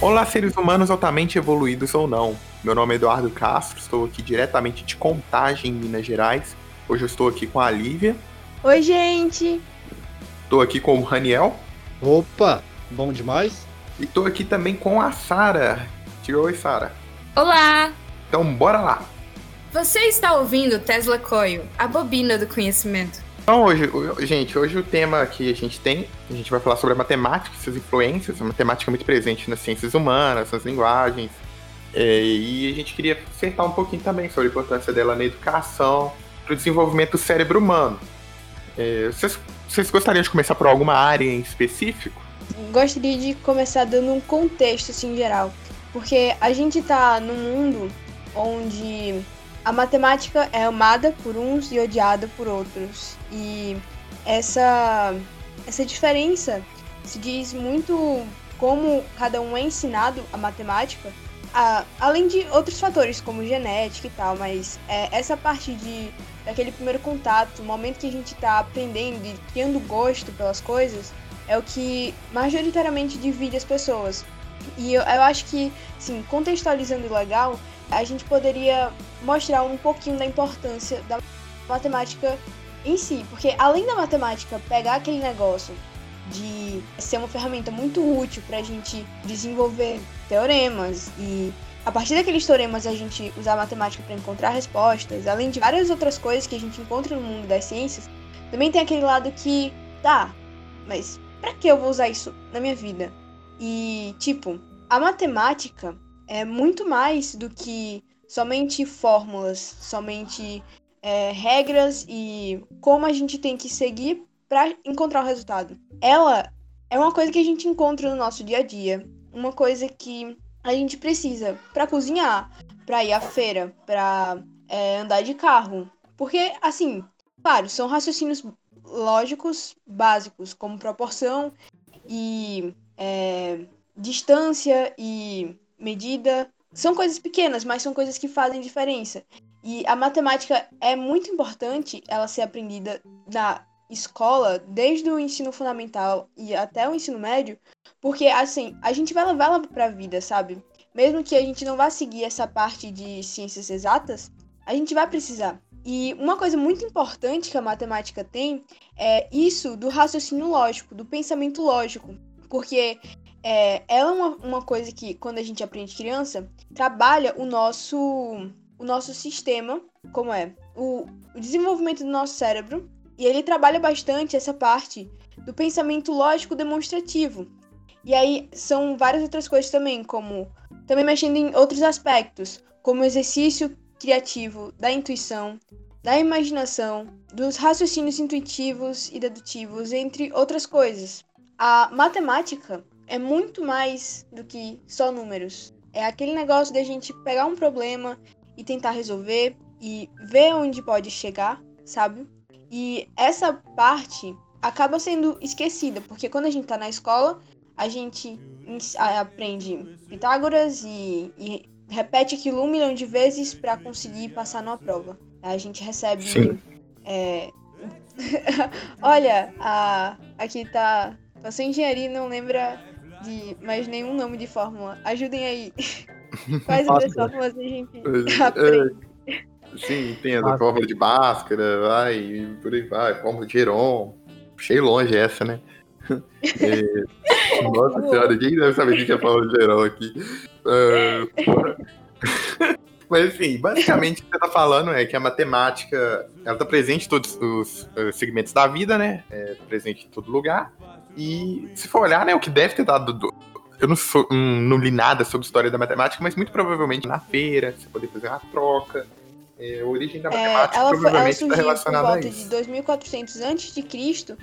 Olá, seres humanos altamente evoluídos ou não. Meu nome é Eduardo Castro, estou aqui diretamente de Contagem, Minas Gerais. Hoje eu estou aqui com a Lívia. Oi, gente! Estou aqui com o Raniel. Opa, bom demais. E estou aqui também com a Sara. Diga oi, Sara. Olá! Então, bora lá. Você está ouvindo Tesla Coil, a bobina do conhecimento. Então, hoje, gente, hoje o tema que a gente tem, a gente vai falar sobre a matemática e suas influências, a matemática muito presente nas ciências humanas, nas linguagens, é, e a gente queria acertar um pouquinho também sobre a importância dela na educação, para o desenvolvimento do cérebro humano. É, vocês, vocês gostariam de começar por alguma área em específico? Gostaria de começar dando um contexto, assim, geral, porque a gente está num mundo onde a matemática é amada por uns e odiada por outros. E essa, essa diferença se diz muito como cada um é ensinado a matemática, a, além de outros fatores como genética e tal, mas é, essa parte de daquele primeiro contato, o momento que a gente está aprendendo e criando gosto pelas coisas, é o que majoritariamente divide as pessoas. E eu, eu acho que, sim, contextualizando legal, a gente poderia mostrar um pouquinho da importância da matemática em si, porque além da matemática pegar aquele negócio de ser uma ferramenta muito útil para a gente desenvolver teoremas e a partir daqueles teoremas a gente usar a matemática para encontrar respostas, além de várias outras coisas que a gente encontra no mundo das ciências, também tem aquele lado que, tá, mas para que eu vou usar isso na minha vida? E, tipo, a matemática é muito mais do que somente fórmulas, somente é, regras e como a gente tem que seguir para encontrar o resultado. Ela é uma coisa que a gente encontra no nosso dia a dia, uma coisa que a gente precisa para cozinhar, para ir à feira, para é, andar de carro, porque assim, claro, são raciocínios lógicos básicos como proporção e é, distância e medida. São coisas pequenas, mas são coisas que fazem diferença. E a matemática é muito importante ela ser aprendida na escola, desde o ensino fundamental e até o ensino médio, porque assim, a gente vai levar ela para a vida, sabe? Mesmo que a gente não vá seguir essa parte de ciências exatas, a gente vai precisar. E uma coisa muito importante que a matemática tem é isso do raciocínio lógico, do pensamento lógico. Porque é, ela é uma, uma coisa que, quando a gente aprende criança, trabalha o nosso, o nosso sistema, como é o, o desenvolvimento do nosso cérebro, e ele trabalha bastante essa parte do pensamento lógico demonstrativo. E aí são várias outras coisas também, como também mexendo em outros aspectos, como exercício criativo da intuição, da imaginação, dos raciocínios intuitivos e dedutivos, entre outras coisas. A matemática é muito mais do que só números. É aquele negócio de a gente pegar um problema e tentar resolver e ver onde pode chegar, sabe? E essa parte acaba sendo esquecida, porque quando a gente tá na escola, a gente aprende Pitágoras e, e repete aquilo um milhão de vezes para conseguir passar numa prova. A gente recebe. É... Olha, a... aqui tá. Passou engenharia e não lembra de mais nenhum nome de fórmula. Ajudem aí. Quais outras fórmulas a gente é, aprende? Sim, tem a fórmula de Bhaskara, vai, por aí vai, fórmula de Heron. Puxei longe essa, né? É... Nossa senhora, ninguém deve saber o que é a fórmula de Heron aqui. Uh... Mas enfim, basicamente o que você tá falando é que a matemática ela tá presente em todos os segmentos da vida, né? É presente em todo lugar. E se for olhar, né, o que deve ter dado. Do... Eu não, sou, não li nada sobre história da matemática, mas muito provavelmente na feira, você poder fazer uma troca. É, a origem da é, matemática ela provavelmente está relacionada por volta a isso. de 2400 a.C.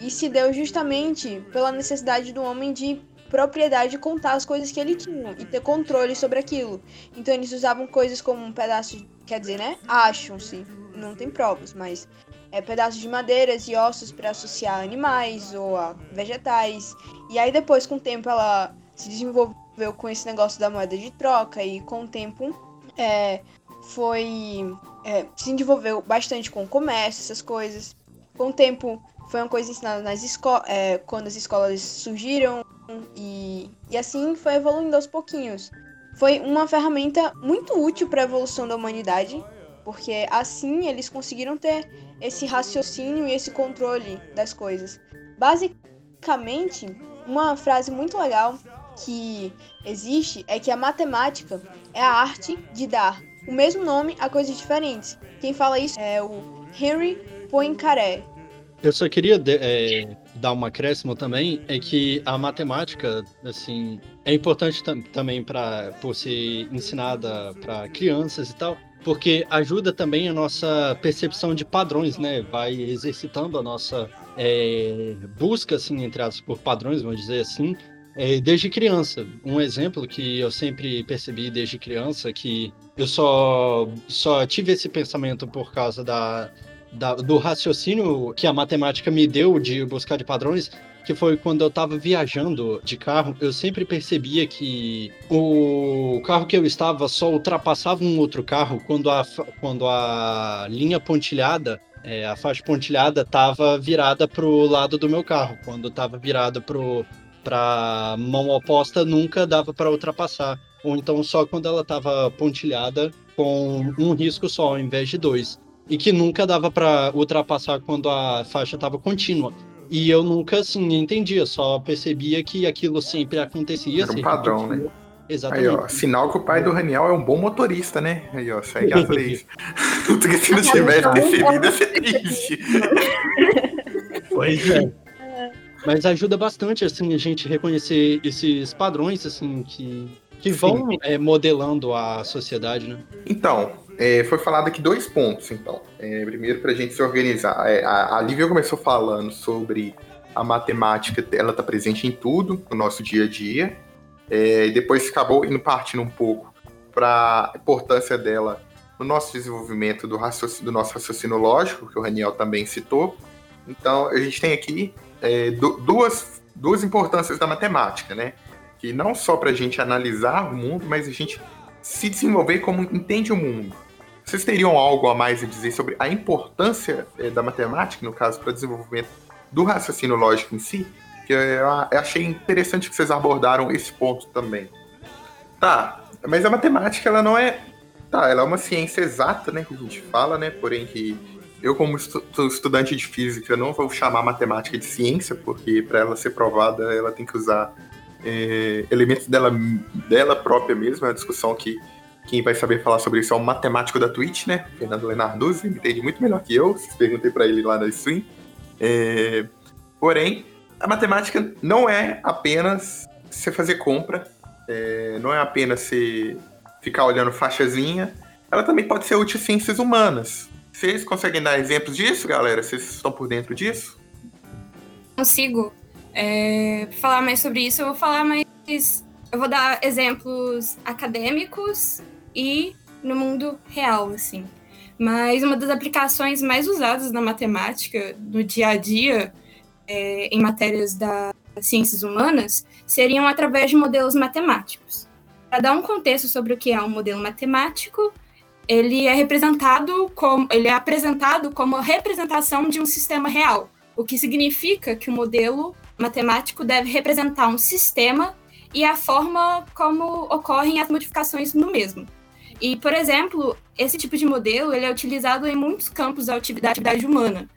e se deu justamente pela necessidade do homem de propriedade de contar as coisas que ele tinha e ter controle sobre aquilo. Então eles usavam coisas como um pedaço, quer dizer, né? Acham-se, não tem provas, mas é, pedaços de madeiras e ossos para associar animais ou a vegetais. E aí depois, com o tempo, ela se desenvolveu com esse negócio da moeda de troca e com o tempo é, foi é, se desenvolveu bastante com o comércio, essas coisas. Com o tempo, foi uma coisa ensinada nas escolas, é, quando as escolas surgiram, e, e assim foi evoluindo aos pouquinhos. Foi uma ferramenta muito útil para a evolução da humanidade, porque assim eles conseguiram ter esse raciocínio e esse controle das coisas. Basicamente, uma frase muito legal que existe é que a matemática é a arte de dar o mesmo nome a coisas diferentes. Quem fala isso é o Henry Poincaré. Eu só queria é, dar uma acréscimo também, é que a matemática, assim, é importante tam também para por ser ensinada para crianças e tal, porque ajuda também a nossa percepção de padrões, né? Vai exercitando a nossa é, busca, assim, entre por padrões, vamos dizer assim, é, desde criança. Um exemplo que eu sempre percebi desde criança, que eu só, só tive esse pensamento por causa da, da, do raciocínio que a matemática me deu de buscar de padrões, que foi quando eu estava viajando de carro, eu sempre percebia que o carro que eu estava só ultrapassava um outro carro quando a, quando a linha pontilhada, é, a faixa pontilhada, estava virada para o lado do meu carro. Quando estava virada para mão oposta, nunca dava para ultrapassar ou então só quando ela estava pontilhada com um risco só ao invés de dois. E que nunca dava para ultrapassar quando a faixa estava contínua. E eu nunca, assim, entendia, só percebia que aquilo sempre acontecia. Era um padrão, né? Exatamente. Aí, ó, sinal que o pai do Raniel é um bom motorista, né? Aí, ó, segue as leis. Porque se não tivesse percebido, ia ser triste. Pois é. Mas ajuda bastante, assim, a gente reconhecer esses padrões, assim, que que vão é, modelando a sociedade, né? Então, é, foi falado aqui dois pontos, então. É, primeiro, para a gente se organizar. É, a, a Lívia começou falando sobre a matemática, ela está presente em tudo, no nosso dia a dia. É, e depois acabou indo partindo um pouco para a importância dela no nosso desenvolvimento do, do, nosso raciocínio lógico, que o Raniel também citou. Então, a gente tem aqui é, duas, duas importâncias da matemática, né? que não só para a gente analisar o mundo, mas a gente se desenvolver como entende o mundo. Vocês teriam algo a mais a dizer sobre a importância é, da matemática, no caso, para o desenvolvimento do raciocínio lógico em si? Que eu, achei interessante que vocês abordaram esse ponto também. Tá, mas a matemática, ela não é. Tá, ela é uma ciência exata, né, que a gente fala, né, porém que eu, como estu estudante de física, não vou chamar matemática de ciência, porque para ela ser provada, ela tem que usar é, elementos dela, dela própria mesmo, é uma discussão que quem vai saber falar sobre isso é o matemático da Twitch, né? Fernando Lenarduzzi, entende muito melhor que eu, perguntei para ele lá na stream. É, porém, a matemática não é apenas você fazer compra, é, não é apenas você ficar olhando faixazinha, ela também pode ser útil em ciências humanas. Vocês conseguem dar exemplos disso, galera? Vocês estão por dentro disso? Consigo. É, falar mais sobre isso, eu vou falar mais. Eu vou dar exemplos acadêmicos e no mundo real, assim. Mas uma das aplicações mais usadas na matemática, no dia a dia, é, em matérias das ciências humanas, seriam através de modelos matemáticos. Para dar um contexto sobre o que é um modelo matemático, ele é representado como ele é apresentado como a representação de um sistema real, o que significa que o modelo matemático deve representar um sistema e a forma como ocorrem as modificações no mesmo. E, por exemplo, esse tipo de modelo ele é utilizado em muitos campos da atividade humana.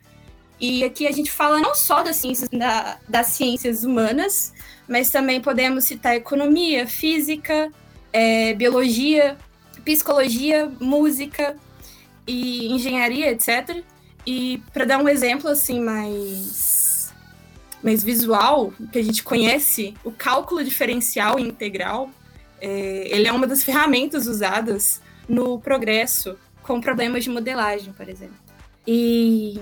E aqui a gente fala não só das ciências, da, das ciências humanas, mas também podemos citar economia, física, é, biologia, psicologia, música e engenharia, etc. E para dar um exemplo assim mais mais visual, que a gente conhece, o cálculo diferencial e integral, é, ele é uma das ferramentas usadas no progresso com problemas de modelagem, por exemplo. E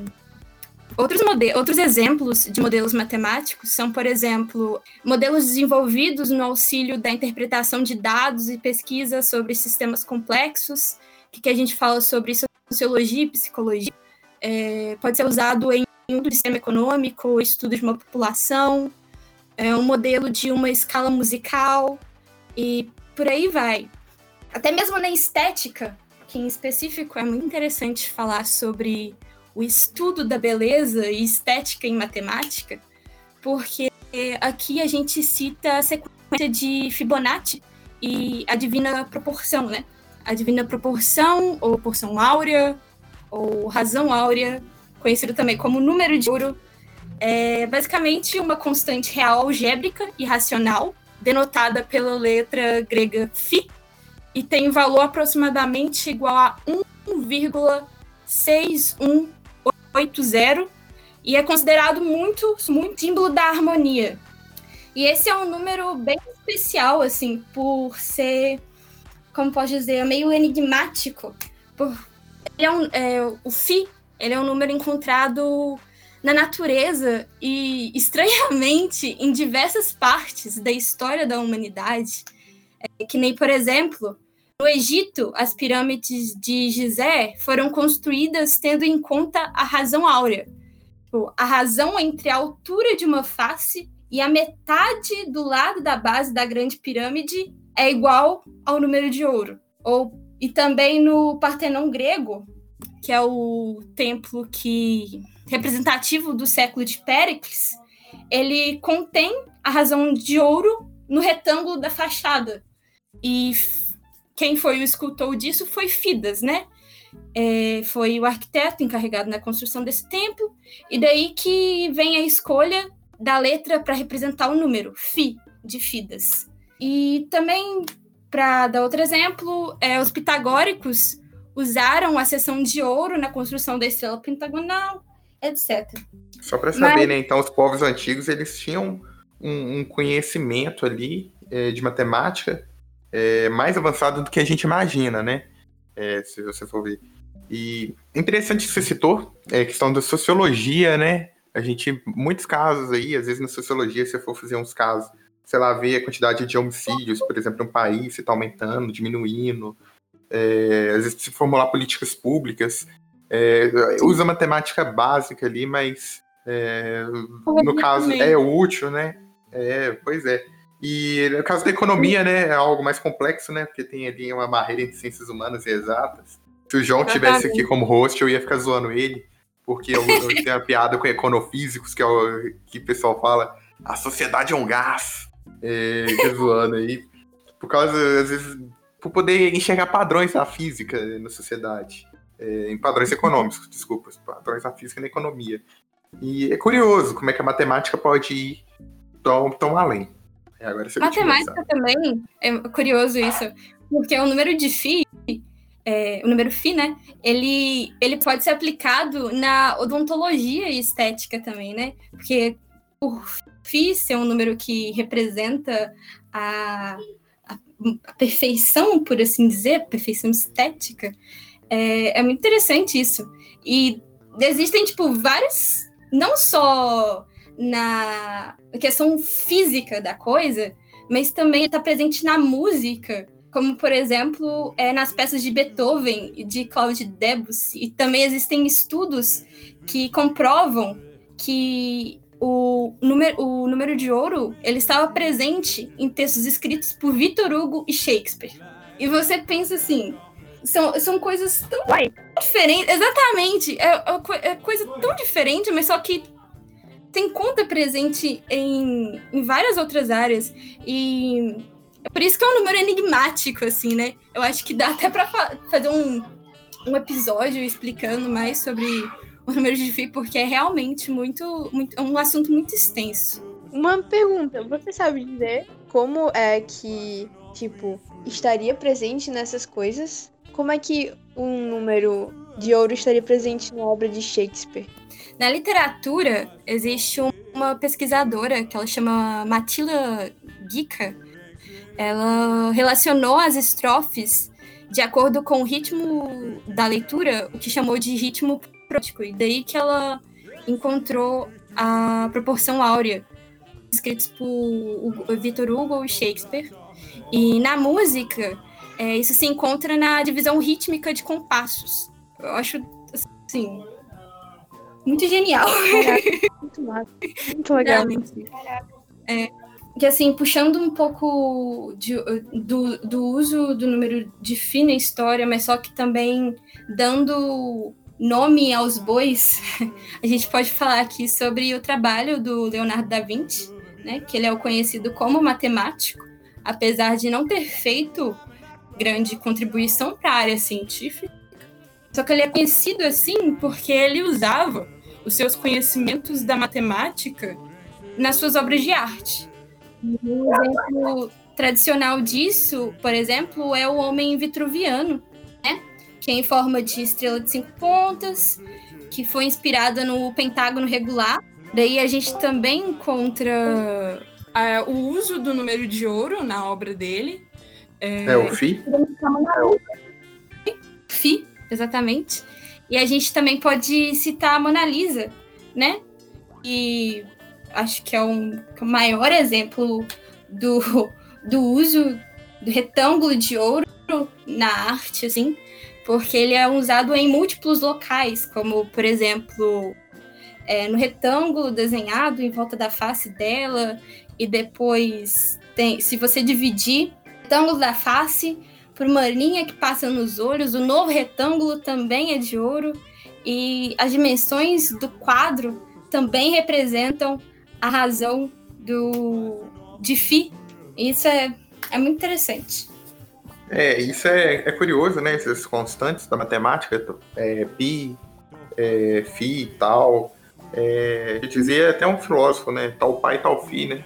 outros, outros exemplos de modelos matemáticos são, por exemplo, modelos desenvolvidos no auxílio da interpretação de dados e pesquisa sobre sistemas complexos, que, que a gente fala sobre sociologia e psicologia. É, pode ser usado em do sistema econômico, estudo de uma população, é um modelo de uma escala musical e por aí vai. Até mesmo na estética, que, em específico, é muito interessante falar sobre o estudo da beleza e estética em matemática, porque aqui a gente cita a sequência de Fibonacci e a divina proporção, né? A divina proporção, ou porção áurea, ou razão áurea, conhecido também como número de ouro, é basicamente uma constante real algébrica e racional, denotada pela letra grega φ, e tem valor aproximadamente igual a 1,6180 e é considerado muito, muito símbolo da harmonia. E esse é um número bem especial, assim, por ser, como pode dizer, meio enigmático. Por, é um, é, o Fi, ele é um número encontrado na natureza e, estranhamente, em diversas partes da história da humanidade. É, que nem, por exemplo, no Egito, as pirâmides de Gizé foram construídas tendo em conta a razão áurea, tipo, a razão entre a altura de uma face e a metade do lado da base da grande pirâmide é igual ao número de ouro. Ou, e também no Partenon grego, que é o templo que representativo do século de Péricles, ele contém a razão de ouro no retângulo da fachada. E quem foi o escultor disso foi Fidas, né? É, foi o arquiteto encarregado na construção desse templo, e daí que vem a escolha da letra para representar o número, Fi, de Fidas. E também, para dar outro exemplo, é, os pitagóricos usaram a seção de ouro na construção da estrela pentagonal, etc. Só para saber, Mas... né? Então, os povos antigos eles tinham um, um conhecimento ali é, de matemática é, mais avançado do que a gente imagina, né? É, se você for ver. E interessante que você citou é a questão da sociologia, né? A gente, muitos casos aí, às vezes na sociologia, se você for fazer uns casos, sei lá, ver a quantidade de homicídios, por exemplo, no país, se está aumentando, diminuindo, é, às vezes se formular políticas públicas, é, usa matemática básica ali, mas é, no caso é útil, né? É, pois é. E no caso da economia, né, é algo mais complexo, né? Porque tem ali uma barreira entre ciências humanas e exatas. Se o João tivesse aqui como host, eu ia ficar zoando ele, porque eu, eu tenho uma piada com econofísicos, que é o que o pessoal fala, a sociedade é um gás. É, zoando aí. Por causa, às vezes, para poder enxergar padrões da física né, na sociedade, é, em padrões econômicos, desculpa, padrões da física na economia. E é curioso como é que a matemática pode ir tão, tão além. É, agora matemática também, é curioso isso, porque o número de Φ, é, o número Φ, né, ele, ele pode ser aplicado na odontologia e estética também, né, porque por Φ ser um número que representa a a, perfeição, por assim dizer, perfeição estética, é, é muito interessante isso. E existem, tipo, vários, não só na questão física da coisa, mas também está presente na música, como por exemplo é, nas peças de Beethoven e de Claude Debussy. E também existem estudos que comprovam que o número, o número de ouro ele estava presente em textos escritos por Victor Hugo e Shakespeare. E você pensa assim, são, são coisas tão diferentes. Exatamente, é, é, é coisa tão diferente, mas só que tem conta presente em, em várias outras áreas. E é por isso que é um número enigmático, assim, né? Eu acho que dá até para fa fazer um, um episódio explicando mais sobre o número de Fi, porque é realmente muito, muito é um assunto muito extenso. Uma pergunta, você sabe dizer como é que, tipo, estaria presente nessas coisas? Como é que um número de ouro estaria presente na obra de Shakespeare? Na literatura, existe uma pesquisadora que ela chama Matila Gica. Ela relacionou as estrofes de acordo com o ritmo da leitura, o que chamou de ritmo prótico. E daí que ela encontrou a proporção áurea, escritos por Victor Hugo e Shakespeare. E na música, é, isso se encontra na divisão rítmica de compassos. Eu acho, assim, muito genial. Caraca, muito massa. Muito legal. É, que assim, puxando um pouco de, do, do uso do número de Fi na história, mas só que também dando nome aos bois, a gente pode falar aqui sobre o trabalho do Leonardo da Vinci, né, que ele é o conhecido como matemático, apesar de não ter feito grande contribuição para a área científica. Só que ele é conhecido assim porque ele usava os seus conhecimentos da matemática nas suas obras de arte. Um exemplo tradicional disso, por exemplo, é o homem vitruviano? Que é em forma de estrela de cinco pontas, que foi inspirada no pentágono regular. Daí a gente também encontra uh, o uso do número de ouro na obra dele. É, é o Fi? É Fi, exatamente. E a gente também pode citar a Mona Lisa, né? E acho que é um, é o maior exemplo do, do uso do retângulo de ouro na arte, assim, porque ele é usado em múltiplos locais, como, por exemplo, é, no retângulo desenhado em volta da face dela, e depois tem, se você dividir o retângulo da face por uma linha que passa nos olhos, o novo retângulo também é de ouro, e as dimensões do quadro também representam a razão do de Fi. Isso é, é muito interessante. É, isso é, é curioso, né? Esses constantes da matemática, é, pi, é, fi e tal. É, dizia até um filósofo, né? Tal pai, tal fi, né?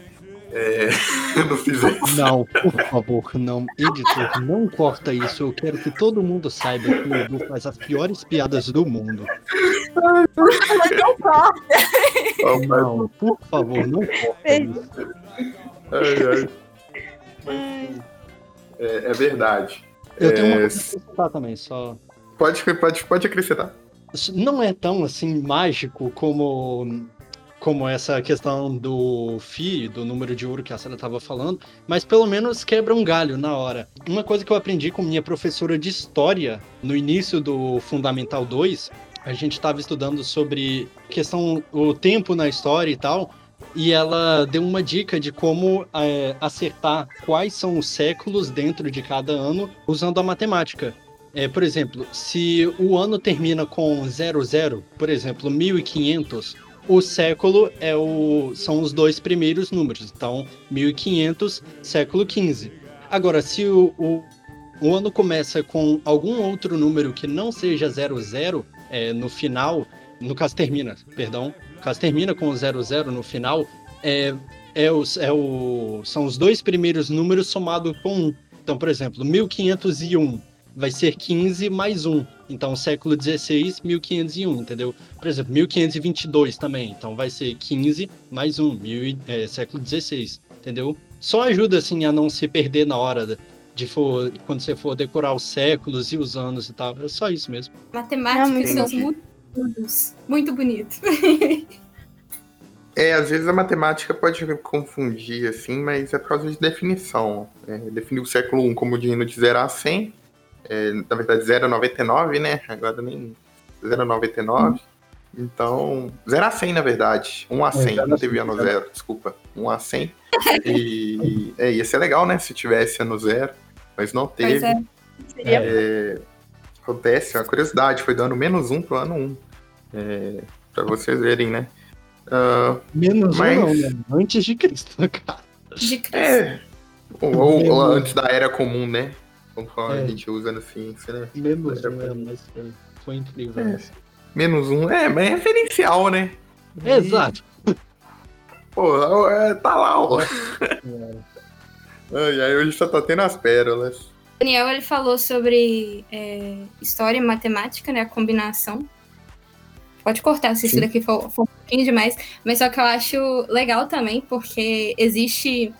É, não fiz isso. Não, por favor, não. Editor, não corta isso. Eu quero que todo mundo saiba que o Edu faz as piores piadas do mundo. Não corta. Não, por favor, não corta isso. Ai, ai. É, é, verdade. Eu tenho uma coisa pra acrescentar também, só. Pode, pode, pode acrescentar. Não é tão assim mágico como como essa questão do FI, do número de ouro que a Sara estava falando, mas pelo menos quebra um galho na hora. Uma coisa que eu aprendi com minha professora de história no início do Fundamental 2, a gente estava estudando sobre questão o tempo na história e tal, e ela deu uma dica de como é, acertar quais são os séculos dentro de cada ano usando a matemática. É, por exemplo, se o ano termina com 00, por exemplo, 1500, o século é o, são os dois primeiros números, então 1500, século 15. Agora, se o, o, o, ano começa com algum outro número que não seja 00 é, no final, no caso termina, perdão, caso termina com 00 no final, é, é, os, é o, são os dois primeiros números somados com 1. Então, por exemplo, 1501 vai ser 15 mais 1. Então, século 16, 1501, entendeu? Por exemplo, 1522 também. Então, vai ser 15 mais 1, mil, é, século 16, entendeu? Só ajuda, assim, a não se perder na hora de for, quando você for decorar os séculos e os anos e tal. É só isso mesmo. Matemática são muito, muito bonito. É, às vezes a matemática pode confundir, assim, mas é por causa de definição. É, definir o século I como de 0 a 100 é, na verdade 0,99, né? Agora nem 0,99. Hum. Então, 0 a 100, na verdade. 1 a 100, é, não teve ano 0, desculpa. 1 a 100. E é, ia ser legal, né? Se tivesse ano 0, mas não teve. Pois é. é. Acontece, uma curiosidade, foi do ano menos 1 pro ano 1. É, pra vocês verem, né? Uh, menos mas... 1 não, né? Antes de Cristo, cara. De Cristo. É. Ou, ou antes da Era Comum, né? Conforme é. a gente usa no ciência, né? Menos um, é, mas foi incrível. É. Menos um, é, mas é referencial, né? E... Exato. Pô, é, tá lá, ó. É. Ai, aí hoje só tá tendo as pérolas. Daniel, ele falou sobre é, história e matemática, né? A combinação. Pode cortar se Sim. isso daqui for, for um pouquinho demais. Mas só que eu acho legal também, porque existe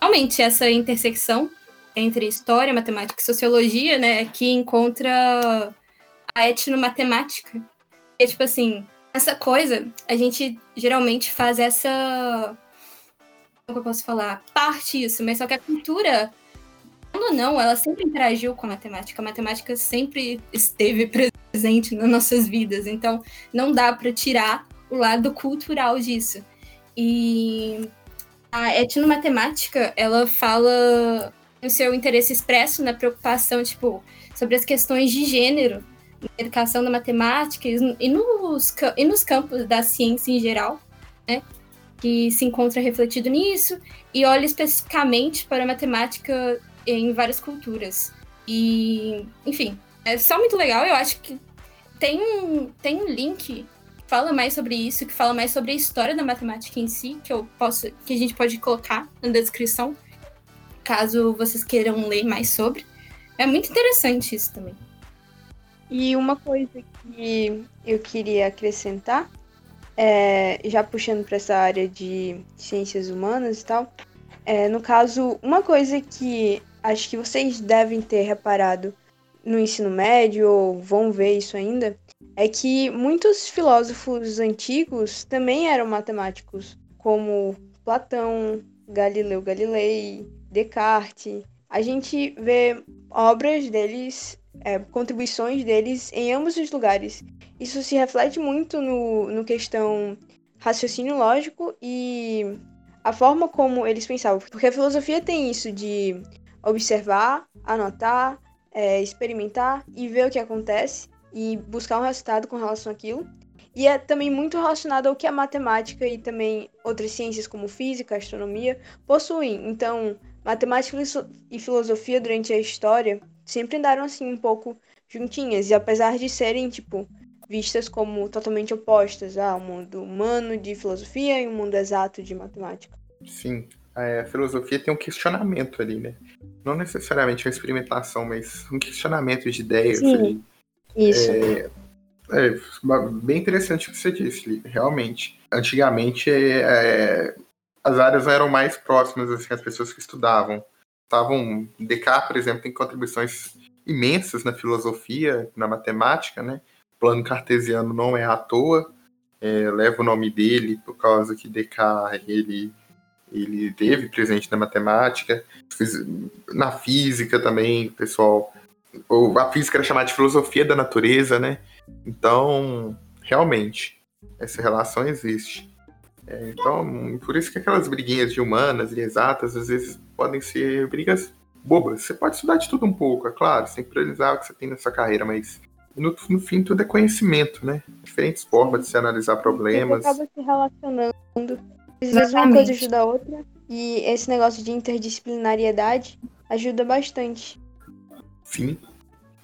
realmente essa intersecção entre história, matemática e sociologia, né, que encontra a etnomatemática. É tipo assim, essa coisa, a gente geralmente faz essa. Como eu posso falar? Parte isso, mas só que a cultura, ou não, ela sempre interagiu com a matemática. A matemática sempre esteve presente nas nossas vidas. Então, não dá para tirar o lado cultural disso. E a etnomatemática, ela fala o seu interesse expresso na preocupação, tipo, sobre as questões de gênero na educação da matemática e nos, e nos campos da ciência em geral, né? Que se encontra refletido nisso e olha especificamente para a matemática em várias culturas. E, enfim, é só muito legal. Eu acho que tem um, tem um link que fala mais sobre isso, que fala mais sobre a história da matemática em si, que eu posso, que a gente pode colocar na descrição, caso vocês queiram ler mais sobre. É muito interessante isso também. E uma coisa que eu queria acrescentar, é, já puxando para essa área de ciências humanas e tal, é, no caso, uma coisa que acho que vocês devem ter reparado no ensino médio, ou vão ver isso ainda, é que muitos filósofos antigos também eram matemáticos, como Platão, Galileu Galilei, Descartes. A gente vê obras deles, é, contribuições deles em ambos os lugares. Isso se reflete muito no, no questão raciocínio lógico e a forma como eles pensavam. Porque a filosofia tem isso de observar, anotar, é, experimentar e ver o que acontece e buscar um resultado com relação àquilo. E é também muito relacionado ao que a matemática e também outras ciências como física, astronomia possuem. Então, matemática e filosofia durante a história sempre andaram assim um pouco juntinhas e apesar de serem tipo vistas como totalmente opostas, ah, o mundo humano de filosofia e o mundo exato de matemática. Sim, a filosofia tem um questionamento ali, né? Não necessariamente uma experimentação, mas um questionamento de ideias Sim, ali. Isso. É, é, bem interessante o que você disse, realmente. Antigamente, é, as áreas eram mais próximas, assim, as pessoas que estudavam. Estavam, Descartes, por exemplo, tem contribuições imensas na filosofia, na matemática, né? O plano cartesiano não é à toa, é, leva o nome dele por causa que Descartes, ele ele teve presente na matemática, na física também, pessoal. A física era chamada de filosofia da natureza, né? Então, realmente, essa relação existe. É, então, por isso que aquelas briguinhas de humanas e exatas, às vezes, podem ser brigas bobas. Você pode estudar de tudo um pouco, é claro, sem priorizar o que você tem na sua carreira, mas no, no fim tudo é conhecimento, né? Diferentes formas de se analisar problemas. Você acaba se relacionando às vezes uma coisa ajuda a outra. E esse negócio de interdisciplinariedade ajuda bastante. Sim.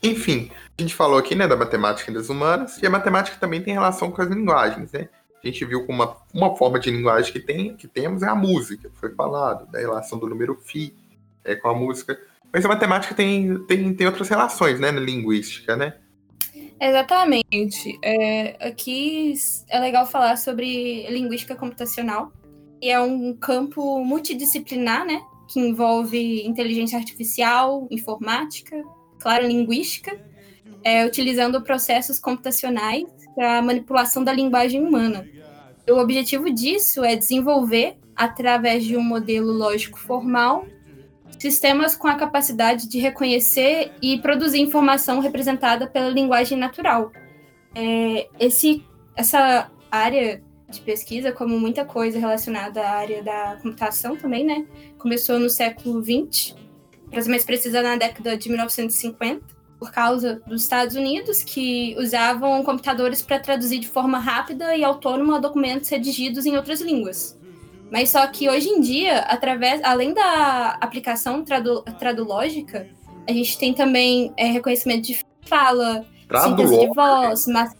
Enfim, a gente falou aqui, né, da matemática e das humanas, e a matemática também tem relação com as linguagens, né? A gente viu que uma, uma forma de linguagem que, tem, que temos é a música, foi falado, da relação do número φ é, com a música. Mas a matemática tem, tem, tem outras relações, né, na linguística, né? Exatamente. É, aqui é legal falar sobre linguística computacional, é um campo multidisciplinar, né? Que envolve inteligência artificial, informática, claro, linguística, é, utilizando processos computacionais para manipulação da linguagem humana. O objetivo disso é desenvolver, através de um modelo lógico formal, sistemas com a capacidade de reconhecer e produzir informação representada pela linguagem natural. É, esse, essa área de pesquisa, como muita coisa relacionada à área da computação também, né? Começou no século XX, mas mais precisa na década de 1950, por causa dos Estados Unidos, que usavam computadores para traduzir de forma rápida e autônoma documentos redigidos em outras línguas. Mas só que hoje em dia, através, além da aplicação tradu, tradulógica, a gente tem também é, reconhecimento de fala, síntese de voz, mas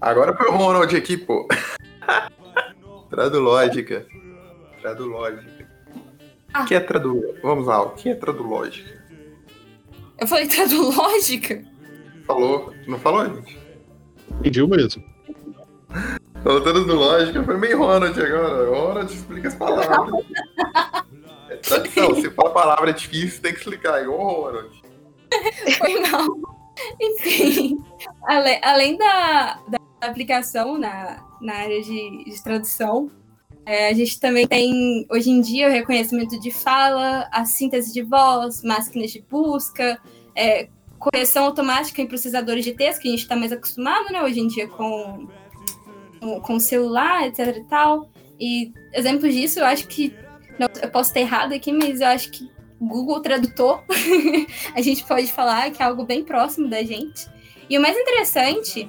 Agora foi o Ronald aqui, pô. Tradulógica. Tradulógica. Ah. O que é tradu... Vamos lá, o que é tradulógica? Eu falei tradulógica? Falou. Não falou, gente? Pediu mesmo. Falou tradulógica, foi meio Ronald agora. Ronald explica as palavras. é tradição, se for a palavra difícil, tem que explicar, igual o Ronald. Foi mal. Enfim, além, além da, da aplicação na, na área de, de tradução. É, a gente também tem, hoje em dia, o reconhecimento de fala, a síntese de voz, máquinas de busca, é, correção automática em processadores de texto, que a gente está mais acostumado, né, hoje em dia, com, com, celular, etc e tal. E exemplos disso, eu acho que. Não, eu posso estar errado aqui, mas eu acho que Google Tradutor, a gente pode falar que é algo bem próximo da gente. E o mais interessante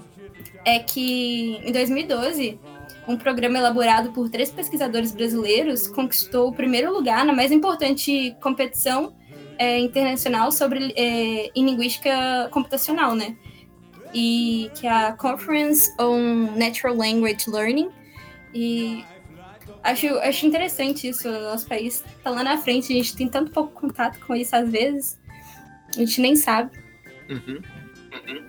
é que em 2012, um programa elaborado por três pesquisadores brasileiros conquistou o primeiro lugar na mais importante competição é, internacional sobre é, em linguística computacional, né? E que é a Conference on Natural Language Learning. E acho, acho interessante isso. O nosso país está lá na frente, a gente tem tanto pouco contato com isso às vezes, a gente nem sabe. Uhum.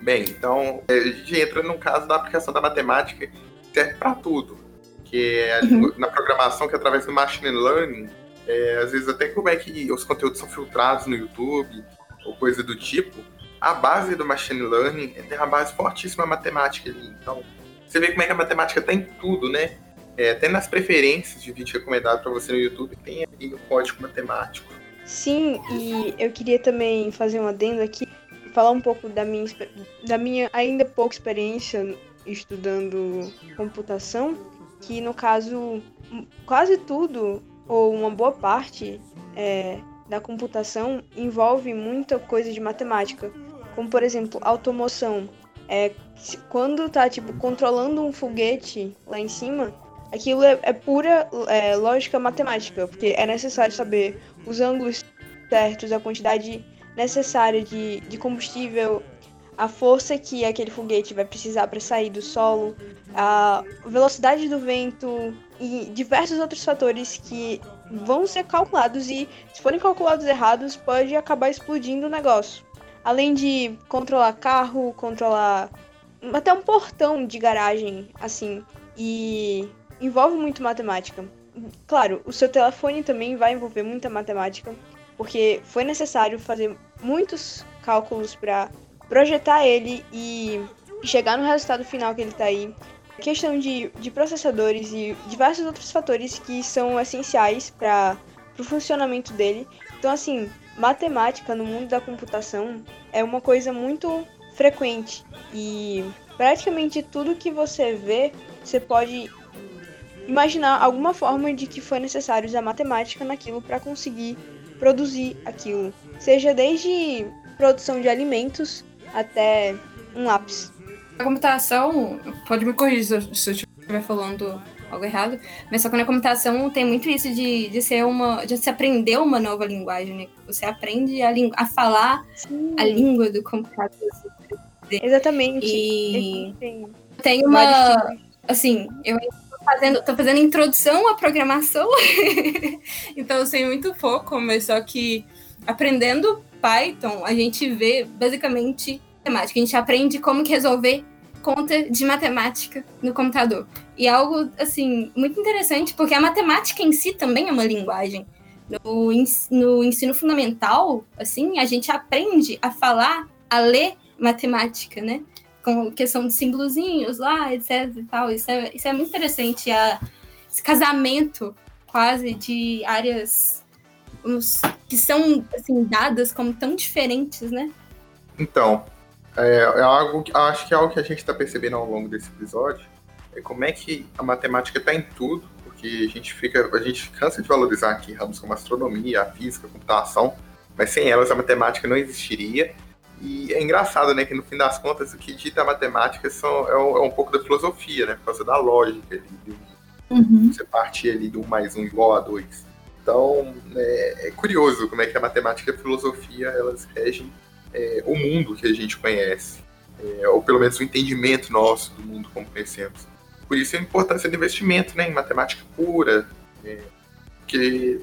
Bem, então a gente entra no caso da aplicação da matemática serve para tudo. Que é uhum. na programação que através do machine learning, é, às vezes até como é que os conteúdos são filtrados no YouTube ou coisa do tipo, a base do machine learning tem uma base fortíssima matemática ali. Então, você vê como é que a matemática está em tudo, né? É, até nas preferências de vídeo recomendado para você no YouTube tem ali o código matemático. Sim, e eu queria também fazer um adendo aqui, falar um pouco da minha, da minha ainda pouca experiência estudando computação, que no caso quase tudo ou uma boa parte é, da computação envolve muita coisa de matemática, como por exemplo automoção. É, quando tá tipo controlando um foguete lá em cima, aquilo é, é pura é, lógica matemática, porque é necessário saber os ângulos certos, a quantidade necessária de, de combustível, a força que aquele foguete vai precisar para sair do solo, a velocidade do vento e diversos outros fatores que vão ser calculados e, se forem calculados errados, pode acabar explodindo o negócio. Além de controlar carro, controlar até um portão de garagem, assim, e envolve muito matemática. Claro, o seu telefone também vai envolver muita matemática, porque foi necessário fazer muitos cálculos para projetar ele e chegar no resultado final que ele está aí. Questão de, de processadores e diversos outros fatores que são essenciais para o funcionamento dele. Então, assim, matemática no mundo da computação é uma coisa muito frequente e praticamente tudo que você vê, você pode imaginar alguma forma de que foi necessário usar matemática naquilo para conseguir produzir aquilo, seja desde produção de alimentos até um lápis. A computação, pode me corrigir se eu, se eu estiver falando algo errado, mas só que na computação tem muito isso de, de ser uma. de se aprender uma nova linguagem, né? Você aprende a, a falar Sim. a língua do computador. Exatamente. E tem uma. Assim, eu fazendo, tô fazendo introdução à programação, então eu sei muito pouco, mas só que aprendendo Python, a gente vê basicamente matemática. A gente aprende como que resolver conta de matemática no computador. E é algo, assim, muito interessante, porque a matemática em si também é uma linguagem. No, no ensino fundamental, assim, a gente aprende a falar, a ler matemática, né? Com questão de símbolozinhos lá, etc e tal. Isso é, isso é muito interessante, a, esse casamento quase de áreas que são assim, dadas como tão diferentes, né? Então, é, é algo que acho que é algo que a gente está percebendo ao longo desse episódio é como é que a matemática está em tudo, porque a gente fica, a gente cansa de valorizar aqui ramos como astronomia, a física, a computação, mas sem elas a matemática não existiria. E é engraçado, né, que no fim das contas o que dita a matemática são, é, um, é um pouco da filosofia, né, por causa da lógica ali, de, uhum. você partir ali do mais um igual a dois. Então, é, é, curioso como é que a matemática e a filosofia, elas regem é, o mundo que a gente conhece, é, ou pelo menos o entendimento nosso do mundo como conhecemos. Por isso a importância do investimento, né, em matemática pura, é, que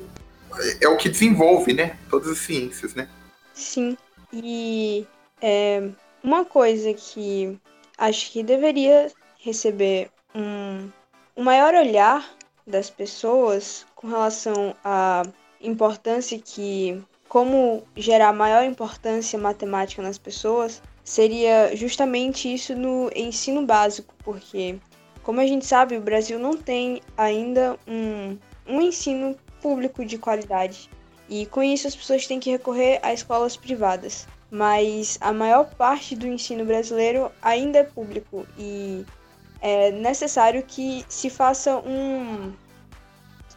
é o que desenvolve, né, todas as ciências, né. Sim. E é, uma coisa que acho que deveria receber um, um maior olhar das pessoas com relação à importância que como gerar maior importância matemática nas pessoas seria justamente isso no ensino básico, porque como a gente sabe, o Brasil não tem ainda um, um ensino público de qualidade. E com isso as pessoas têm que recorrer a escolas privadas. Mas a maior parte do ensino brasileiro ainda é público e é necessário que se faça um,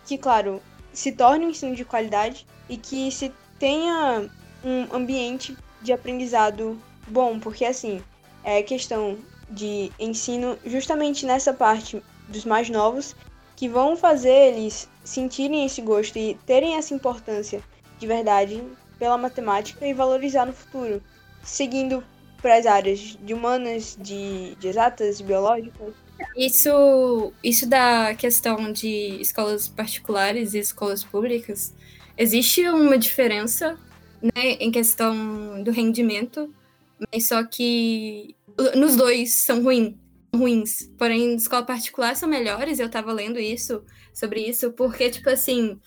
que, claro, se torne um ensino de qualidade e que se tenha um ambiente de aprendizado bom, porque assim, é questão de ensino justamente nessa parte dos mais novos que vão fazer eles sentirem esse gosto e terem essa importância de verdade pela matemática e valorizar no futuro, seguindo para as áreas de humanas, de, de exatas, biológicas. Isso, isso da questão de escolas particulares e escolas públicas, existe uma diferença né, em questão do rendimento, mas só que nos dois são ruins ruins. Porém, escola particular são melhores, eu tava lendo isso, sobre isso, porque, tipo assim,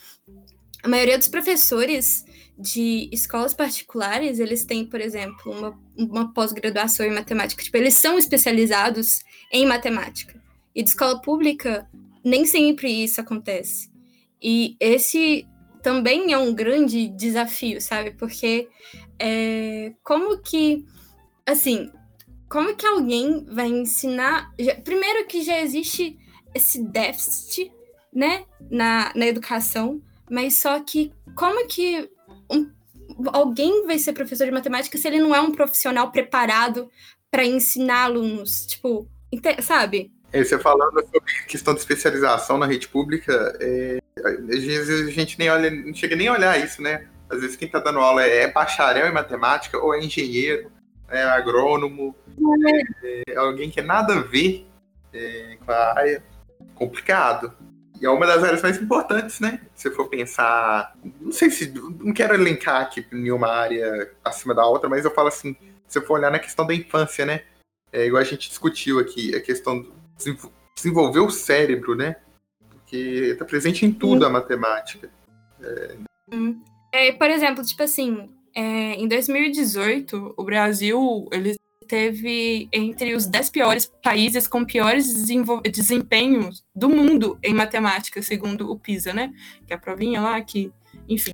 a maioria dos professores de escolas particulares, eles têm, por exemplo, uma, uma pós-graduação em matemática. Tipo, eles são especializados em matemática. E de escola pública, nem sempre isso acontece. E esse também é um grande desafio, sabe? Porque é, como que, assim, como que alguém vai ensinar. Primeiro que já existe esse déficit, né, na, na educação, mas só que como que um, alguém vai ser professor de matemática se ele não é um profissional preparado para ensinar alunos? Tipo, sabe? É, você falando sobre questão de especialização na rede pública, é, às vezes a gente nem olha, não chega nem a olhar isso, né? Às vezes quem está dando aula é bacharel em matemática ou é engenheiro é agrônomo, é, é, alguém que é nada a ver é, com a área, complicado. E é uma das áreas mais importantes, né? Se for pensar. Não sei se. Não quero elencar aqui nenhuma área acima da outra, mas eu falo assim: se for olhar na questão da infância, né? É igual a gente discutiu aqui, a questão de desenvolver o cérebro, né? Porque está presente em tudo a matemática. É... É, por exemplo, tipo assim, é, em 2018, o Brasil ele teve entre os 10 piores países com piores desempenhos do mundo em matemática, segundo o PISA, né? Que é a provinha lá que, enfim.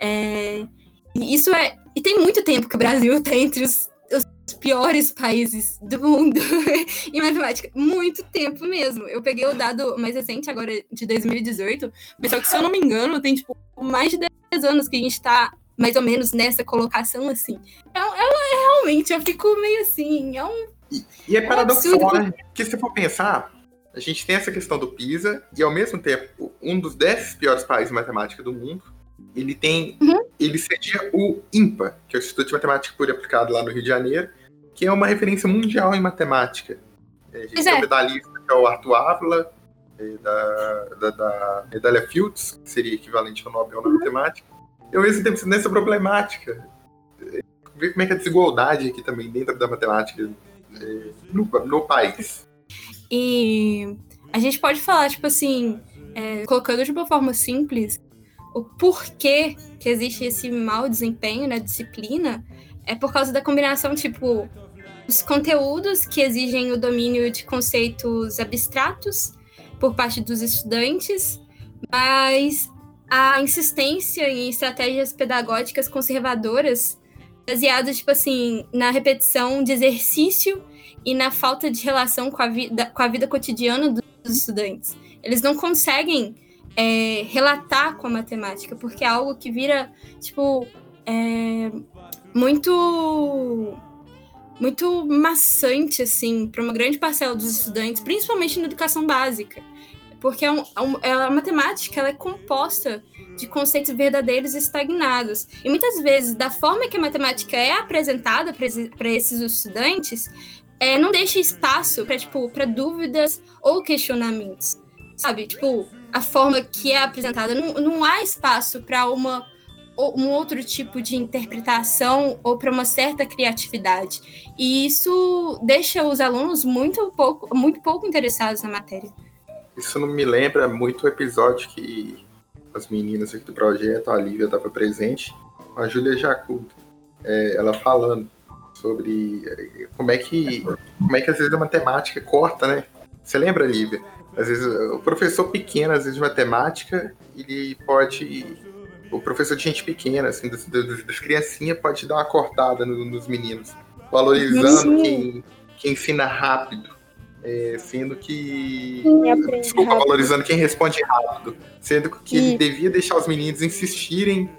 É, isso é. E tem muito tempo que o Brasil está entre os, os, piores países do mundo em matemática. Muito tempo mesmo. Eu peguei o dado mais recente, agora de 2018, mas só que, se eu não me engano, tem tipo mais de 10 anos que a gente está mais ou menos nessa colocação, assim. É, é, realmente, eu fico meio assim, é um. E, e é paradoxal, né? Porque se for pensar, a gente tem essa questão do PISA, e ao mesmo tempo, um dos dez piores países de matemática do mundo, ele tem. Uhum. Ele cedia o IMPA, que é o Instituto de Matemática Pura Aplicada lá no Rio de Janeiro, que é uma referência mundial em matemática. A gente tem o medalhista, que é o Arthur Ávila, da, da, da medalha Fields, que seria equivalente ao Nobel na uhum. matemática ao mesmo tempo nessa problemática. Ver como é que a desigualdade aqui também dentro da matemática é, no, no país. E a gente pode falar, tipo assim, é, colocando de uma forma simples, o porquê que existe esse mau desempenho na disciplina é por causa da combinação, tipo, os conteúdos que exigem o domínio de conceitos abstratos por parte dos estudantes, mas a insistência em estratégias pedagógicas conservadoras baseadas, tipo assim, na repetição de exercício e na falta de relação com a vida, com a vida cotidiana dos estudantes. Eles não conseguem é, relatar com a matemática, porque é algo que vira, tipo, é, muito muito maçante, assim, para uma grande parcela dos estudantes, principalmente na educação básica porque é, um, é, é a matemática ela é composta de conceitos verdadeiros estagnados. E muitas vezes, da forma que a matemática é apresentada para esses estudantes, é, não deixa espaço para tipo, dúvidas ou questionamentos. Sabe? Tipo, a forma que é apresentada, não, não há espaço para uma um outro tipo de interpretação ou para uma certa criatividade. E isso deixa os alunos muito pouco, muito pouco interessados na matéria. Isso não me lembra muito o episódio que as meninas aqui do projeto, a Lívia estava presente, a Júlia Jacuto, é, ela falando sobre é, como é que como é que às vezes a matemática corta, né? Você lembra, Lívia? Às vezes o professor pequeno, às vezes de matemática, ele pode o professor de gente pequena, assim, das, das, das criancinhas, pode dar uma cortada no, nos meninos, valorizando quem, quem ensina rápido é, sendo que. Desculpa, rápido. valorizando quem responde rápido. Sendo que ele devia deixar os meninos insistirem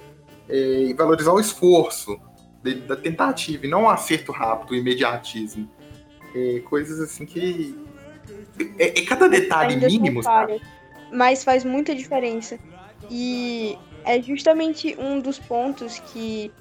é, e valorizar o esforço de, da tentativa e não o acerto rápido, o imediatismo. É, coisas assim que. É, é cada detalhe Ainda mínimo, sabe? Mas faz muita diferença. E é justamente um dos pontos que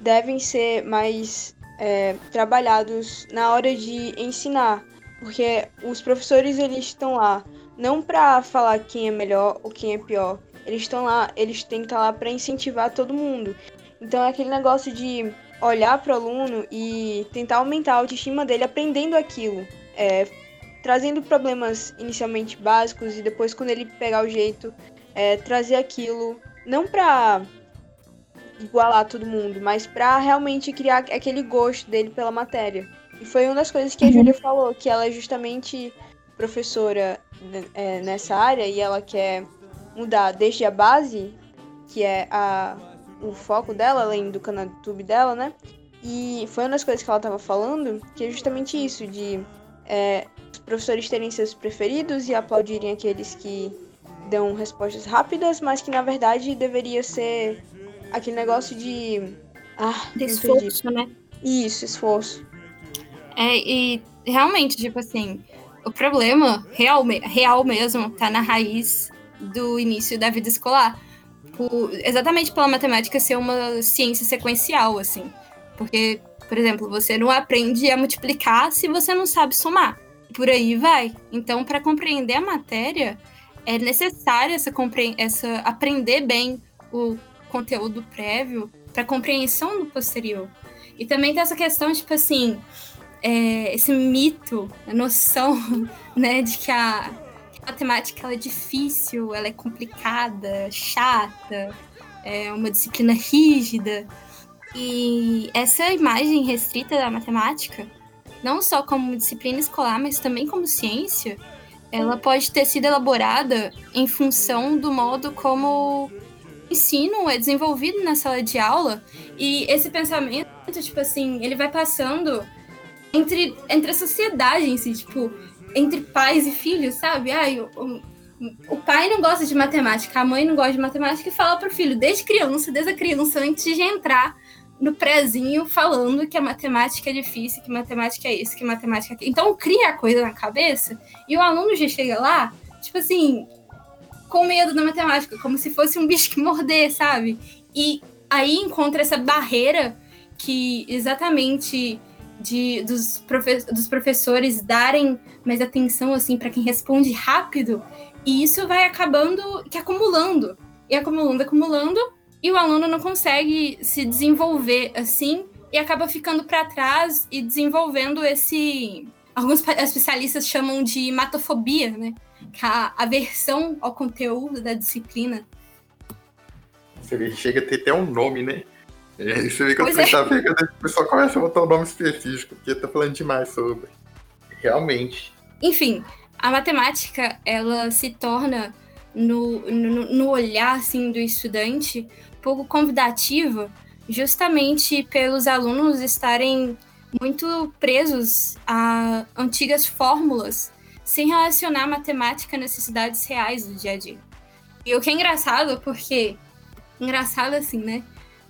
devem ser mais é, trabalhados na hora de ensinar, porque os professores eles estão lá não para falar quem é melhor ou quem é pior, eles estão lá, eles têm que estar lá para incentivar todo mundo. Então é aquele negócio de olhar para o aluno e tentar aumentar a autoestima dele aprendendo aquilo, é, trazendo problemas inicialmente básicos e depois quando ele pegar o jeito é, trazer aquilo não para igualar todo mundo, mas para realmente criar aquele gosto dele pela matéria. E foi uma das coisas que a uhum. Júlia falou, que ela é justamente professora é, nessa área e ela quer mudar desde a base, que é a, o foco dela, além do canal do YouTube dela, né? E foi uma das coisas que ela estava falando, que é justamente isso, de é, os professores terem seus preferidos e aplaudirem aqueles que dão respostas rápidas, mas que na verdade deveria ser aquele negócio de. Ah, de esforço, né? Isso, esforço. É, e realmente, tipo assim, o problema real, real mesmo tá na raiz do início da vida escolar. Por, exatamente pela matemática ser uma ciência sequencial, assim. Porque, por exemplo, você não aprende a multiplicar se você não sabe somar. Por aí vai. Então, para compreender a matéria, é necessário essa, essa aprender bem o conteúdo prévio para compreensão do posterior. E também tem essa questão, tipo assim, é, esse mito, a noção, né, de que a, matemática ela é difícil, ela é complicada, chata, é uma disciplina rígida. E essa imagem restrita da matemática, não só como disciplina escolar, mas também como ciência, ela pode ter sido elaborada em função do modo como o ensino é desenvolvido na sala de aula e esse pensamento, tipo assim, ele vai passando entre, entre a sociedade em si, tipo, entre pais e filhos, sabe? Ai, o, o pai não gosta de matemática, a mãe não gosta de matemática e fala pro filho desde criança, desde a criança, antes de entrar no prézinho falando que a matemática é difícil, que matemática é isso, que matemática é aquilo. Então cria a coisa na cabeça e o aluno já chega lá, tipo assim, com medo da matemática, como se fosse um bicho que morder, sabe? E aí encontra essa barreira que exatamente de dos, profe dos professores darem mais atenção assim para quem responde rápido, e isso vai acabando que acumulando, e acumulando, acumulando, e o aluno não consegue se desenvolver assim e acaba ficando para trás e desenvolvendo esse alguns especialistas chamam de matofobia, né? É a aversão ao conteúdo da disciplina. Chega a ter até um nome, né? É, você vê que eu é. pegando, o pessoal começa a botar um nome específico, porque tá falando demais sobre. Realmente. Enfim, a matemática, ela se torna no, no, no olhar assim, do estudante pouco convidativa, justamente pelos alunos estarem muito presos a antigas fórmulas, sem relacionar a matemática a necessidades reais do dia a dia. E o que é engraçado, porque. Engraçado assim, né?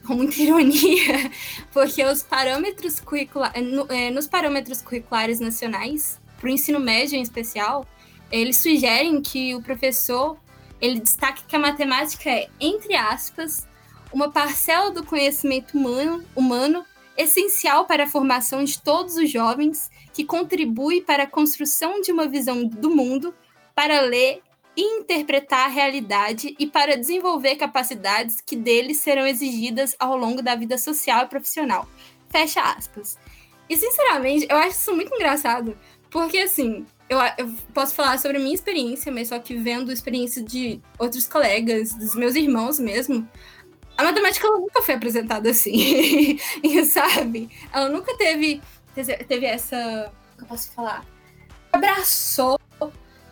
Com muita ironia, porque os parâmetros curriculares. É, nos parâmetros curriculares nacionais, para o ensino médio em especial, eles sugerem que o professor ele destaque que a matemática é, entre aspas, uma parcela do conhecimento humano, humano essencial para a formação de todos os jovens, que contribui para a construção de uma visão do mundo, para ler interpretar a realidade e para desenvolver capacidades que deles serão exigidas ao longo da vida social e profissional. Fecha aspas. E, sinceramente, eu acho isso muito engraçado, porque, assim, eu, eu, posso falar sobre a minha experiência, mas só que vendo a experiência de outros colegas, dos meus irmãos mesmo, a matemática nunca foi apresentada assim, sabe? Ela nunca teve, teve essa. Como posso falar? Abraçou,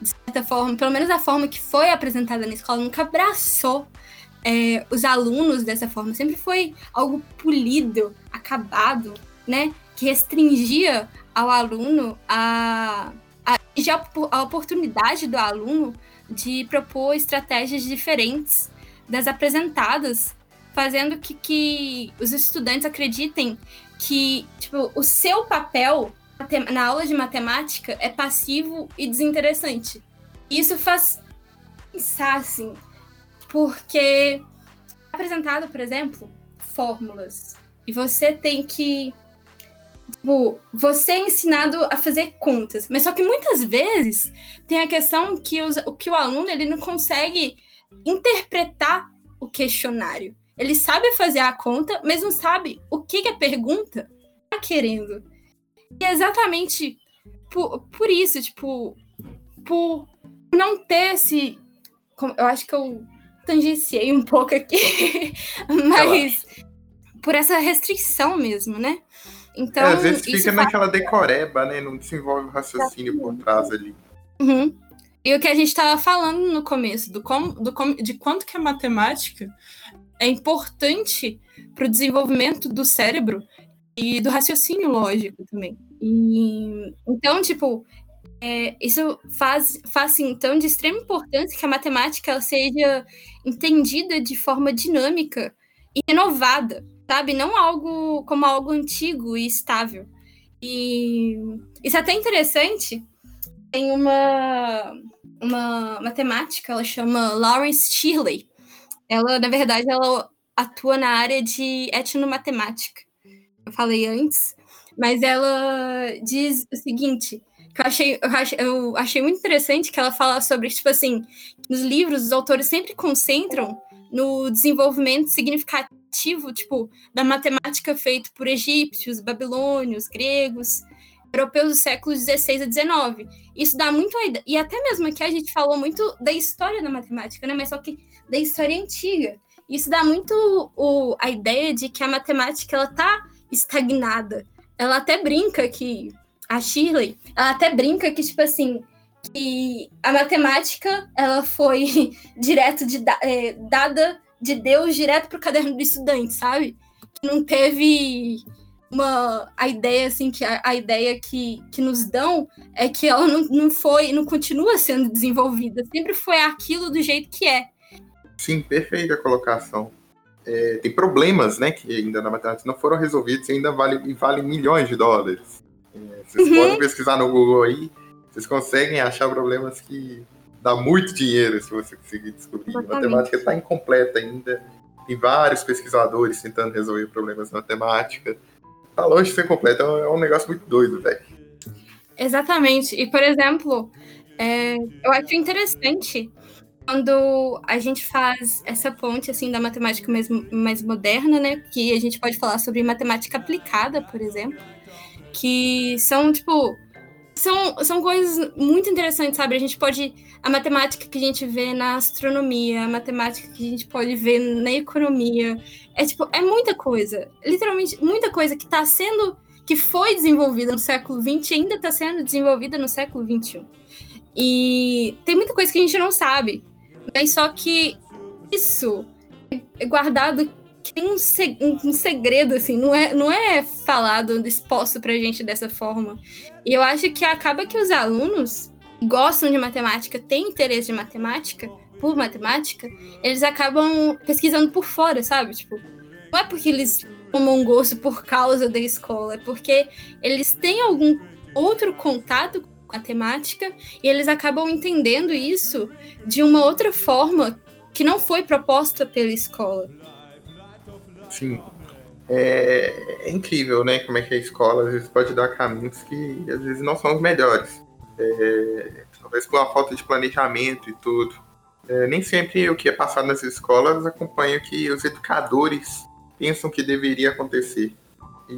de certa forma, pelo menos a forma que foi apresentada na escola, nunca abraçou é, os alunos dessa forma. Sempre foi algo polido, acabado, né? Que restringia ao aluno a, a a oportunidade do aluno de propor estratégias diferentes das apresentadas, fazendo que, que os estudantes acreditem que tipo, o seu papel na aula de matemática é passivo e desinteressante. Isso faz pensar assim, porque é apresentado, por exemplo, fórmulas e você tem que tipo, você é ensinado a fazer contas, mas só que muitas vezes tem a questão que, os, que o aluno ele não consegue interpretar o questionário. Ele sabe fazer a conta, mas não sabe o que, que a pergunta está querendo. E é exatamente por, por isso, tipo, por não ter esse. Eu acho que eu tangenciei um pouco aqui, mas por essa restrição mesmo, né? Então, é, às vezes fica naquela faz... decoreba, né? Não desenvolve o raciocínio por trás ali. Uhum. E o que a gente estava falando no começo, do como, do como, de quanto que a matemática é importante para o desenvolvimento do cérebro e do raciocínio lógico também. E, então, tipo, é, isso faz, faz então de extrema importância que a matemática seja entendida de forma dinâmica e renovada, sabe? Não algo como algo antigo e estável. E isso é até interessante. Tem uma, uma matemática, ela chama Lawrence Shirley. Ela, na verdade, ela atua na área de etnomatemática. Eu falei antes, mas ela diz o seguinte, que eu achei, eu achei, eu achei muito interessante que ela fala sobre, tipo assim, nos livros os autores sempre concentram no desenvolvimento significativo, tipo, da matemática feita por egípcios, babilônios, gregos, europeus do século XVI a XIX. Isso dá muito a ideia, e até mesmo aqui a gente falou muito da história da matemática, né? Mas só que da história antiga. Isso dá muito o, a ideia de que a matemática ela tá estagnada. Ela até brinca que a Shirley, ela até brinca que tipo assim, que a matemática ela foi direto de é, dada de Deus direto para o caderno do estudante, sabe? Que não teve uma a ideia assim que a, a, ideia que, que nos dão é que ela não, não foi não continua sendo desenvolvida sempre foi aquilo do jeito que é sim perfeita colocação é, tem problemas né que ainda na matemática não foram resolvidos e ainda vale vale milhões de dólares é, vocês uhum. podem pesquisar no Google aí vocês conseguem achar problemas que dá muito dinheiro se você conseguir descobrir Exatamente. a matemática está incompleta ainda tem vários pesquisadores tentando resolver problemas de matemática tá longe de ser completo. É um negócio muito doido, velho. Exatamente. E, por exemplo, é, eu acho interessante quando a gente faz essa ponte assim da matemática mais, mais moderna, né? Que a gente pode falar sobre matemática aplicada, por exemplo, que são tipo são, são coisas muito interessantes, sabe? A gente pode. A matemática que a gente vê na astronomia, a matemática que a gente pode ver na economia. É tipo, é muita coisa. Literalmente, muita coisa que está sendo. que foi desenvolvida no século XX e ainda está sendo desenvolvida no século XXI. E tem muita coisa que a gente não sabe. Mas só que isso é guardado tem um, seg um, segredo, assim, não é, não é falado, exposto pra gente dessa forma. E eu acho que acaba que os alunos gostam de matemática, têm interesse de matemática, por matemática, eles acabam pesquisando por fora, sabe? Tipo, não é porque eles tomam gosto por causa da escola, é porque eles têm algum outro contato com a temática e eles acabam entendendo isso de uma outra forma que não foi proposta pela escola. Sim. É, é, incrível, né? Como é que a escola às vezes pode dar caminhos que às vezes não são os melhores. É, talvez com a falta de planejamento e tudo. É, nem sempre o que é passado nas escolas acompanha o que os educadores pensam que deveria acontecer. E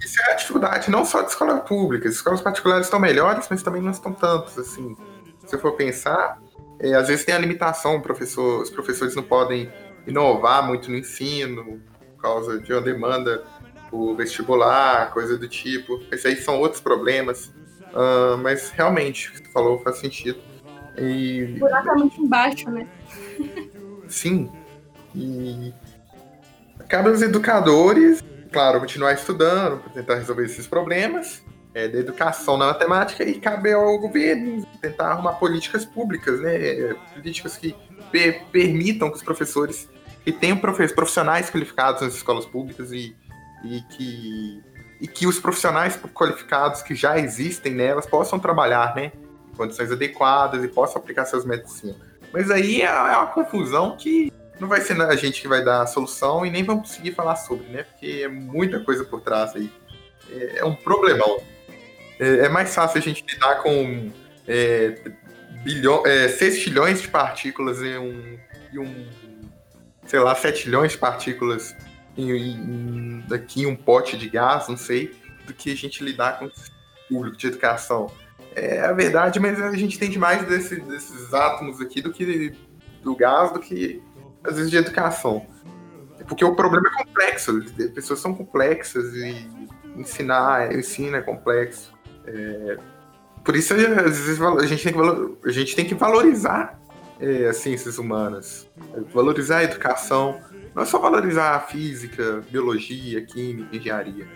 isso é a dificuldade não só de escola pública. As escolas particulares estão melhores, mas também não estão tantos. Assim, se eu for pensar, é, às vezes tem a limitação, professor, os professores não podem inovar muito no ensino, por causa de uma demanda por vestibular, coisa do tipo. Esses aí são outros problemas. Uh, mas realmente, o que você falou faz sentido. E... O buraco é muito embaixo, né? Sim. E cabe aos educadores, claro, continuar estudando para tentar resolver esses problemas. é, da educação na matemática e cabe ao governo tentar arrumar políticas públicas, né? Políticas que per permitam que os professores que tenham profissionais qualificados nas escolas públicas e, e, que, e que os profissionais qualificados que já existem nelas possam trabalhar, né? Em condições adequadas e possam aplicar seus métodos. Mas aí é, é uma confusão que não vai ser a gente que vai dar a solução e nem vamos conseguir falar sobre, né? Porque é muita coisa por trás aí. É, é um problemão. É, é, mais fácil a gente lidar com é, bilhão, é, 6 trilhões de partículas e um, um, sei lá, 7 trilhões de partículas em, em, daqui um pote de gás, não sei, do que a gente lidar com o público de educação. É a verdade, mas a gente tem mais desse, desses átomos aqui do que do gás, do que às vezes de educação. Porque o problema é complexo, as pessoas são complexas e ensinar, ensino é complexo. É, por isso, às vezes, a gente tem que, a gente tem que valorizar é, as ciências humanas, valorizar a educação, não é só valorizar a física, biologia, química, engenharia.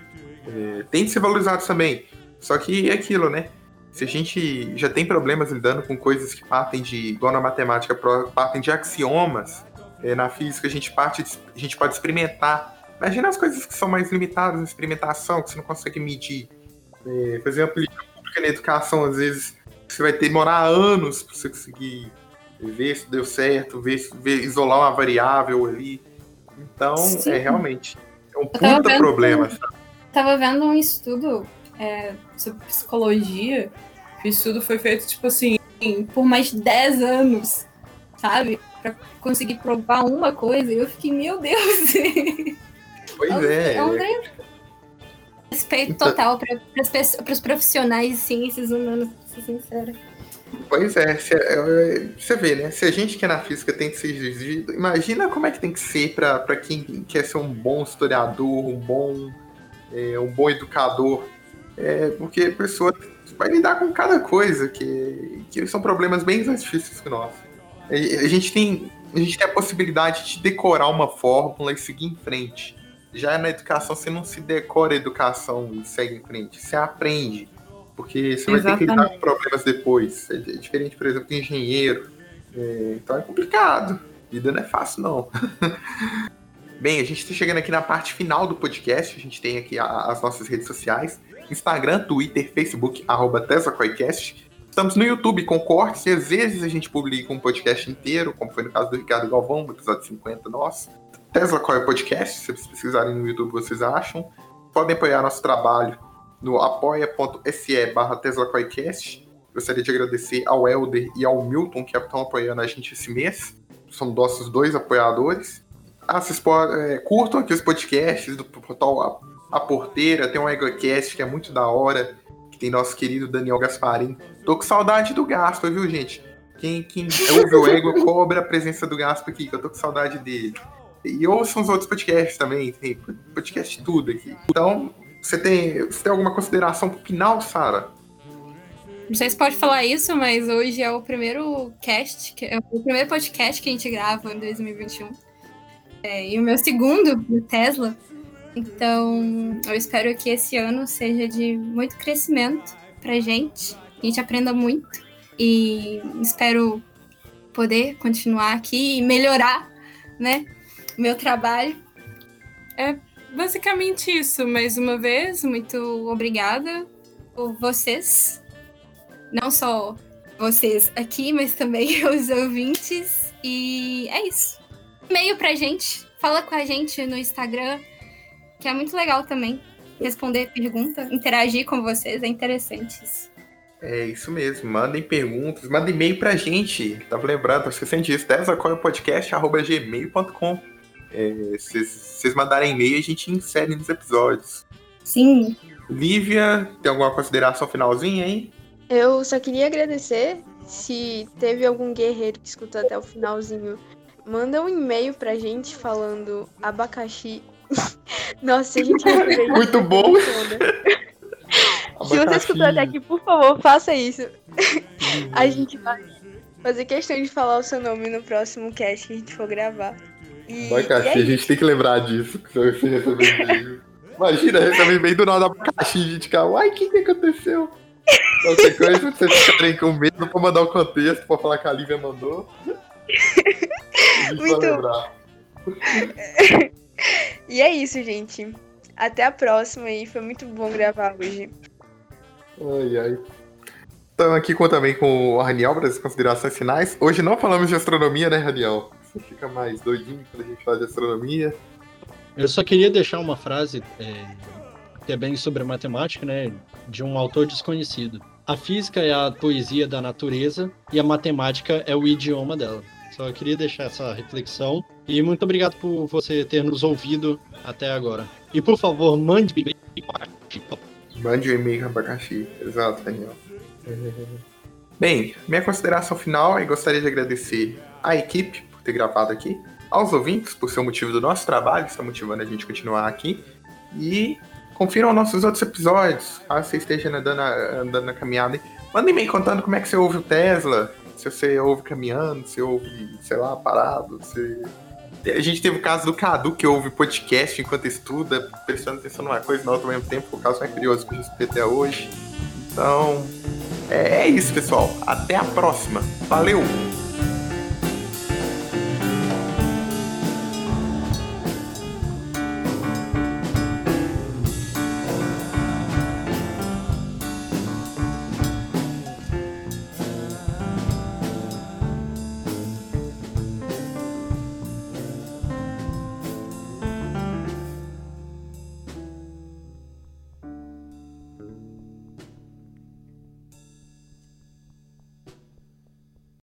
É, tem que ser valorizado também. Só que é aquilo, né? Se a gente já tem problemas lidando com coisas que partem de, igual na matemática, partem de axiomas, na física a gente parte, a gente pode experimentar. Imagina as coisas que são mais limitadas na experimentação, que você não consegue medir. É, política pública na educação, às vezes, você vai demorar anos para você conseguir ver se deu certo, ver, ver isolar uma variável ali. Então, Sim. é realmente é um puta vendo, problema. Tava vendo um estudo é, sobre psicologia. O estudo foi feito, tipo assim, por mais de 10 anos, sabe? Pra conseguir provar uma coisa. Eu fiquei, meu Deus! Pois é. é um respeito então... total para os profissionais de ciências humanas, pra ser sincera. Pois é, é, você vê, né? Se a gente que é na física tem que ser exigido, imagina como é que tem que ser para quem quer ser um bom historiador, um bom, é, um bom educador. É, porque a pessoa vai lidar com cada coisa, que, que são problemas bem mais difíceis que nós. A gente, tem, a gente tem a possibilidade de decorar uma fórmula e seguir em frente. Já na educação, você não se decora a educação e segue em frente, você aprende. Porque você Exatamente. vai ter que lidar com problemas depois. É, é diferente, por exemplo, de engenheiro. É, então é complicado. Vida não é fácil, não. Bem, a gente está chegando aqui na parte final do podcast. A gente tem aqui a, as nossas redes sociais: Instagram, Twitter, Facebook, arroba TeslaCoicast. Estamos no YouTube com cortes e às vezes a gente publica um podcast inteiro, como foi no caso do Ricardo Galvão, no episódio 50 nosso. Tesla Coil Podcast, se vocês pesquisarem no YouTube vocês acham. Podem apoiar nosso trabalho no apoia.se barra TeslaCoicast. Gostaria de agradecer ao Elder e ao Milton que estão apoiando a gente esse mês. São nossos dois apoiadores. Ah, vocês podem, é, curtam aqui os podcasts do portal A, Porteira, tem um EgoCast que é muito da hora, tem nosso querido Daniel Gasparim. Tô com saudade do Gaspa, viu, gente? Quem, quem ouve o Ego cobra a presença do Gaspa aqui, que eu tô com saudade dele. E ouçam os outros podcasts também, tem podcast tudo aqui. Então, você tem, você tem alguma consideração pro final, Sara? Não sei se pode falar isso, mas hoje é o primeiro cast, é o primeiro podcast que a gente grava em 2021. É, e o meu segundo, do Tesla. Então, eu espero que esse ano seja de muito crescimento pra gente, a gente aprenda muito. E espero poder continuar aqui e melhorar, né, o meu trabalho. É basicamente isso. Mais uma vez, muito obrigada por vocês. Não só vocês aqui, mas também os ouvintes. E é isso. E-mail pra gente. Fala com a gente no Instagram, que é muito legal também. Responder pergunta, interagir com vocês, é interessante isso. É isso mesmo, mandem perguntas, mandem e-mail pra gente. Tava lembrando, esquecendo disso, tesacoiopodcast.gmail.com é, se vocês mandarem e-mail, a gente insere nos episódios. Sim. Lívia, tem alguma consideração finalzinha aí? Eu só queria agradecer. Se teve algum guerreiro que escutou até o finalzinho, manda um e-mail pra gente falando abacaxi. Nossa, a gente receber Muito bom! Se você escutou até aqui, por favor, faça isso. a gente vai fazer questão de falar o seu nome no próximo cast que a gente for gravar. E, Abacaxi, e é a gente tem que lembrar disso, receber Imagina, também meio do nada abacaxi, a gente fica, uai, o que, que aconteceu? Qualquer coisa, vocês ficarem com medo pra mandar o um contexto, pra falar que a Lívia mandou. A gente Muito- vai lembrar. E é isso, gente. Até a próxima e foi muito bom gravar hoje. Ai, ai. Estamos aqui com, também com o Raniel para as considerações finais. Hoje não falamos de astronomia, né, Raniel? Você fica mais doidinho quando a gente fala de astronomia. Eu só queria deixar uma frase é, que é bem sobre a matemática, né? De um autor desconhecido. A física é a poesia da natureza e a matemática é o idioma dela. Só queria deixar essa reflexão. E muito obrigado por você ter nos ouvido até agora. E por favor, mande Mande um e-mail para abacaxi. Exato, Daniel. Bem, minha consideração final é gostaria de agradecer à equipe por ter gravado aqui, aos ouvintes por ser o motivo do nosso trabalho, está motivando a gente continuar aqui, e confiram nossos outros episódios, caso você esteja andando, andando na caminhada. Manda e-mail contando como é que você ouve o Tesla, se você ouve caminhando, se ouve, sei lá, parado, se... A gente teve o caso do Cadu, que ouve podcast enquanto estuda, prestando atenção numa coisa e na outra ao mesmo tempo, o caso mais curioso que eu escutei até hoje. Então, é, é isso, pessoal. Até a próxima. Valeu!